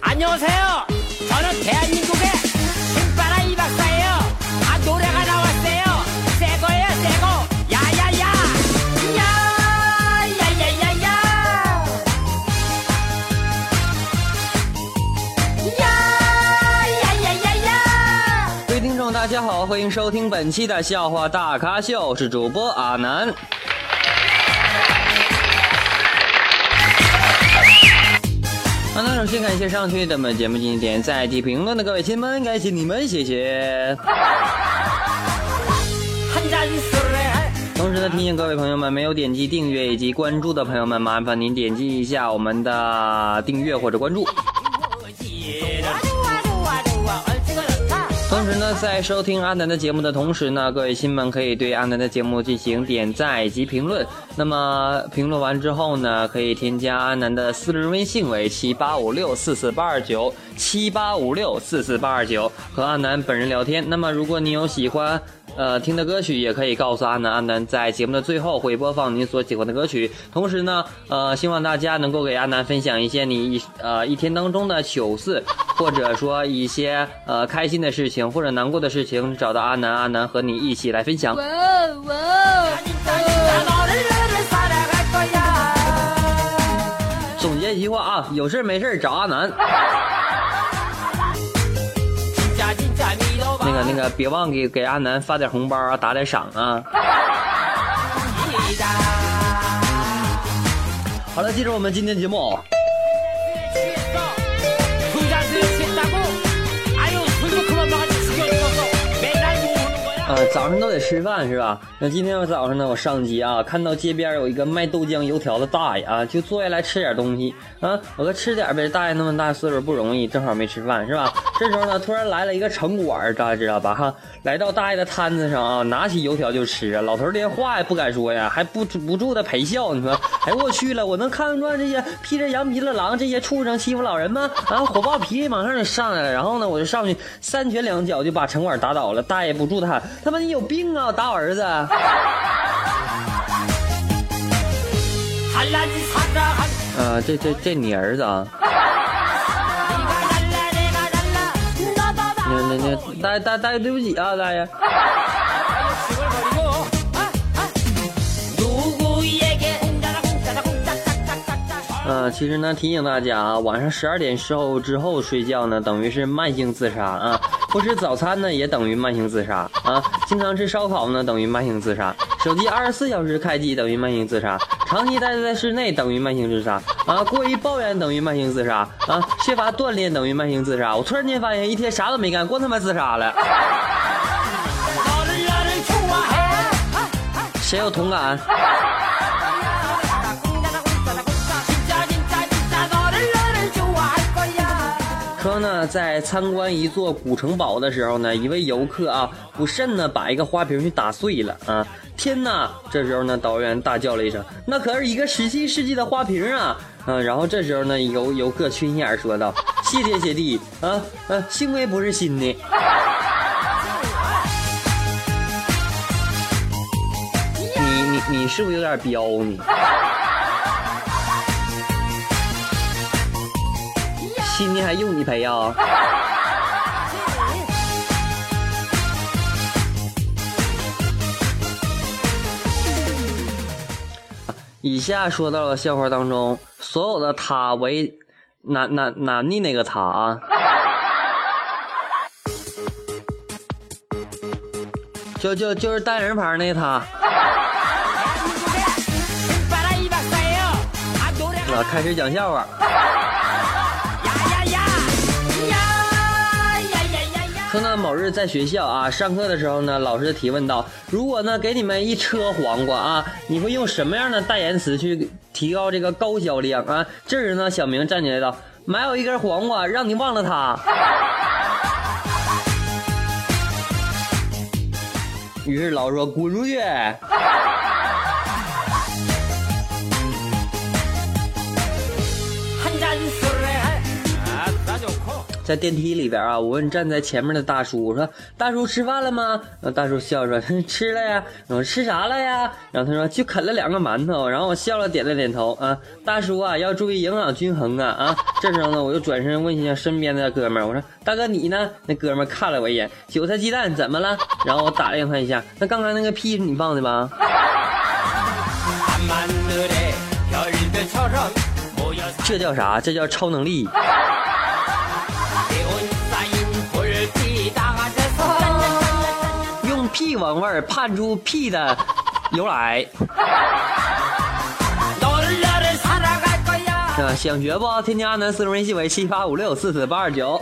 안녕하세요. 저는 대한민국의 신바라 이 박사예요. 아 노래가 나왔어요. 새 거예요, 새 거. 야야야. 야 야야야야. 야 야야야야. 各位听众，大家好，欢迎收听本期的笑话大咖秀，我是主播阿南。 好、啊，那首先感谢上期的们节目进行点赞及评论的各位亲们，感谢你们，谢谢。同时呢，提醒各位朋友们，没有点击订阅以及关注的朋友们，麻烦您点击一下我们的订阅或者关注。同时呢，在收听阿南的节目的同时呢，各位亲们可以对阿南的节目进行点赞以及评论。那么评论完之后呢，可以添加阿南的私人微信为七八五六四四八二九七八五六四四八二九，和阿南本人聊天。那么如果你有喜欢呃听的歌曲，也可以告诉阿南，阿南在节目的最后会播放您所喜欢的歌曲。同时呢，呃，希望大家能够给阿南分享一些你一呃一天当中的糗事，或者说一些呃开心的事情或者难过的事情，找到阿南，阿南和你一起来分享。진짜 一句话啊，有事没事找阿南。那个那个，别忘给给阿南发点红包啊，打点赏啊。好了，记住我们今天节目。啊，早上都得吃饭是吧？那今天我早上呢，我上街啊，看到街边有一个卖豆浆油条的大爷啊，就坐下来吃点东西啊，我说吃点呗，大爷那么大岁数不容易，正好没吃饭是吧？这时候呢突然来了一个城管大家知道吧？哈来到大爷的摊子上啊拿起油条就吃啊。老头连话也不敢说呀还不不住的陪笑你说哎我去了我能看不惯这些披着羊皮的狼这些畜生欺负老人吗？啊火爆脾气马上就上来了然后呢我就上去三拳两脚就把城管打倒了大爷不住的喊他妈你有病啊打我儿子啊 这这这你儿子啊？大爷大爷大爷，对不起啊，大爷。呃，其实呢，提醒大家啊，晚上十二点时候之后睡觉呢，等于是慢性自杀啊；不吃早餐呢，也等于慢性自杀啊；经常吃烧烤呢，等于慢性自杀。手机二十四小时开机等于慢性自杀，长期待在室内等于慢性自杀啊！过于抱怨等于慢性自杀啊！缺乏锻炼等于慢性自杀。我突然间发现一天啥都没干，光他妈自杀了。谁有同感？科呢在参观一座古城堡的时候呢，一位游客啊不慎呢把一个花瓶去打碎了啊。天哪！这时候呢，导演大叫了一声：“那可是一个十七世纪的花瓶啊！”嗯、然后这时候呢，游游客缺心眼说道：“ 谢天谢地啊，嗯，幸亏不是新的。”你你你是不是有点彪你？新的还用你赔啊？以下说到了笑话当中所有的他为男男男的那个他啊？就就就是单人旁那个他 开始讲笑话。说呢，某日在学校啊上课的时候呢，老师提问道：“如果呢给你们一车黄瓜啊，你会用什么样的代言词去提高这个高销量啊？”这时呢，小明站起来道：“买我一根黄瓜，让你忘了他。”于是老师说：“滚出去！”在电梯里边啊，我问站在前面的大叔，我说大叔吃饭了吗？大叔笑着说 吃了呀。我说吃啥了呀？然后他说就啃了两个馒头。然后我笑了，点了点头。啊，大叔啊，要注意营养均衡啊。啊，这时候呢，我又转身问一下身边的哥们，我说大哥你呢？那哥们看了我一眼，韭菜鸡蛋怎么了？然后我打量他一下，那刚刚那个屁是你放的吧？这叫啥？这叫超能力。屁闻味儿判出屁的由来。啊想学不？添加阿南四维微信为七八五六四四八二九。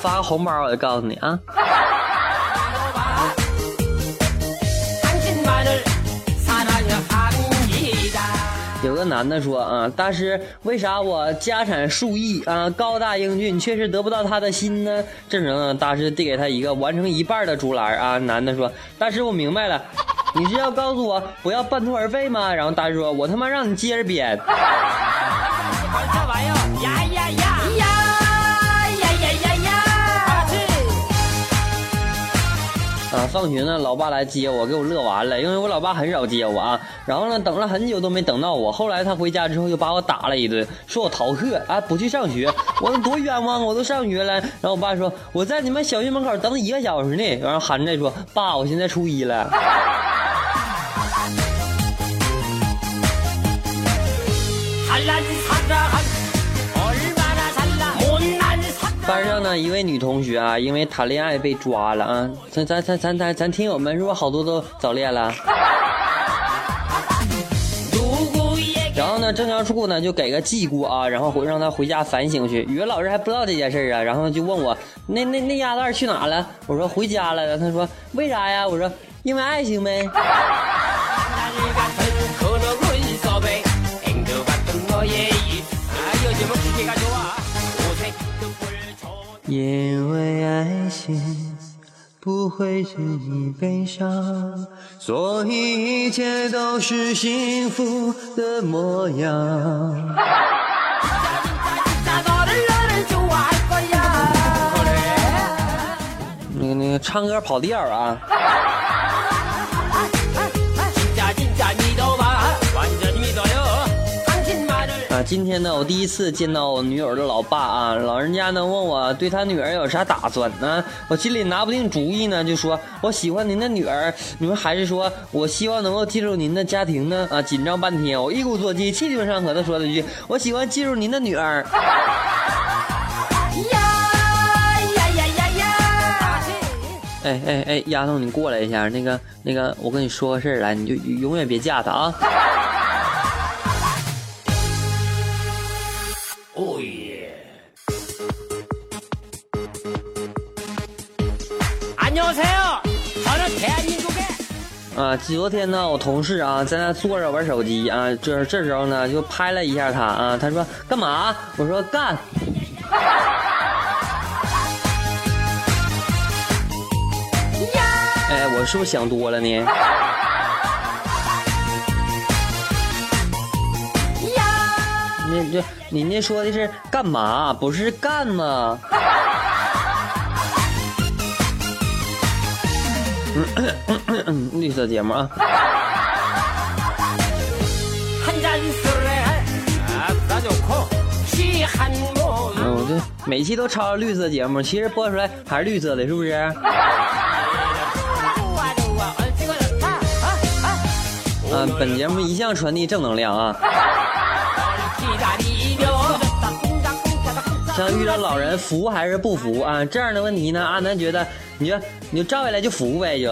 发个红包我就告诉你啊。有个男的说啊，大师，为啥我家产数亿啊，高大英俊，却是得不到他的心呢？这时候，大师递给他一个完成一半的竹篮啊。男的说，大师，我明白了，你是要告诉我不要半途而废吗？然后大师说，我他妈让你接着编。啊，放学呢，老爸来接我，给我乐完了，因为我老爸很少接我啊。然后呢，等了很久都没等到我。后来他回家之后又把我打了一顿，说我逃课啊，不去上学。我多冤枉，我都上学了。然后我爸说我在你们小学门口等一个小时呢。然后含着说爸，我现在初一了。一位女同学啊，因为谈恋爱被抓了啊！咱咱咱咱咱咱听友们，是不是好多都早恋了？然后呢，政教处呢就给个记过啊，然后回让他回家反省去。语文老师还不知道这件事啊，然后就问我那那那丫蛋去哪了？我说回家了。他说为啥呀？我说因为爱情呗。因为爱情不会轻易悲伤所以一切都是幸福的模样。那个那个唱歌跑调啊。今天呢，我第一次见到我女友的老爸啊，老人家呢问我对他女儿有啥打算呢？我心里拿不定主意呢，就说我喜欢您的女儿，你们还是说我希望能够进入您的家庭呢？啊，紧张半天，我一鼓作气，气定上和的说了一句，我喜欢进入您的女儿。呀呀呀呀呀！哎哎哎，丫头，你过来一下，那个那个，我跟你说个事儿来，你就永远别嫁他啊。오예 안녕하세요 저는 대한민국의 啊，昨天呢，我同事啊在那坐着玩手机啊，这这时候呢就拍了一下他啊，他说干嘛？我说干。哎，我是不是想多了呢？ 那这人家说的是干嘛，不是干吗？绿色节目啊。嗯，我这每期都抄绿色节目，其实播出来还是绿色的，是不是？啊，本节目一向传递正能量啊。像遇到老人扶还是不扶啊？这样的问题呢阿南觉得你就你就照下来就扶呗就。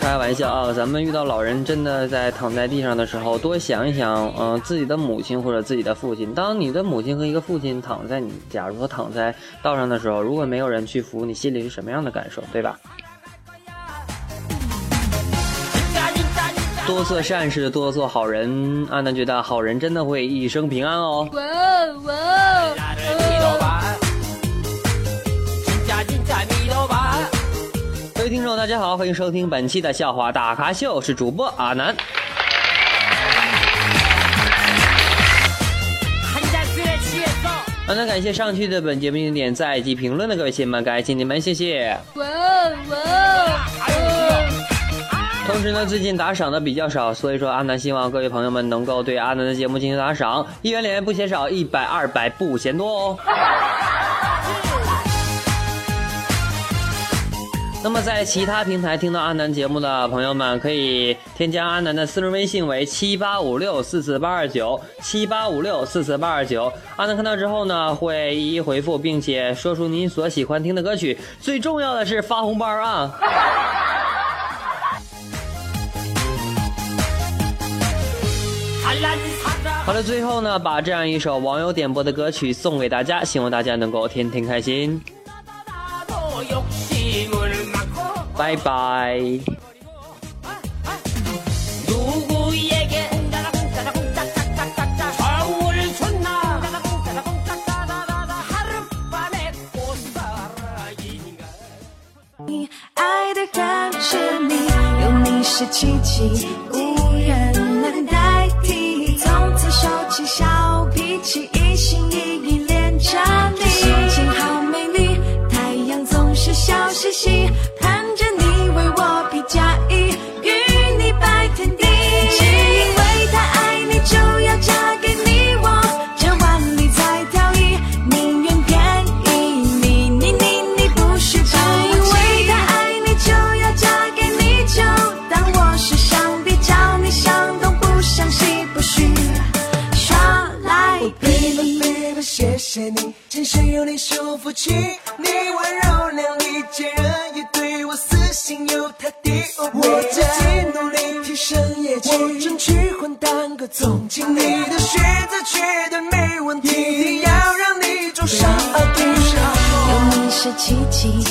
开玩笑啊咱们遇到老人真的在躺在地上的时候多想一想嗯自己的母亲或者自己的父亲当你的母亲和一个父亲躺在你假如说躺在道上的时候如果没有人去扶你心里是什么样的感受对吧？多做善事，多做好人，阿南觉得好人真的会一生平安哦。哇哇听众大家好，欢迎收听本期的笑话大咖秀，是主播阿南。阿南感谢上期的本节目点赞及评论的各位亲们，感谢你们，谢谢。哇哇同时呢，最近打赏的比较少，所以说阿南希望各位朋友们能够对阿南的节目进行打赏，一元两元不嫌少，一百二百不嫌多哦。那么在其他平台听到阿南节目的朋友们，可以添加阿南的私人微信为七八五六四四八二九七八五六四四八二九。阿南看到之后呢，会一一回复，并且说出您所喜欢听的歌曲。最重要的是发红包啊！最后呢，把这样一首网友点播的歌曲送给大家，希望大家能够天天开心。拜拜。你爱的感觉，你有你是奇迹。你是我福气。你温柔亮丽，坚韧也对我死心又塌地。我自己努力提升业绩，我争取混当个总经理。你的选择绝对没问题，一定要让你走上地。有你是奇迹，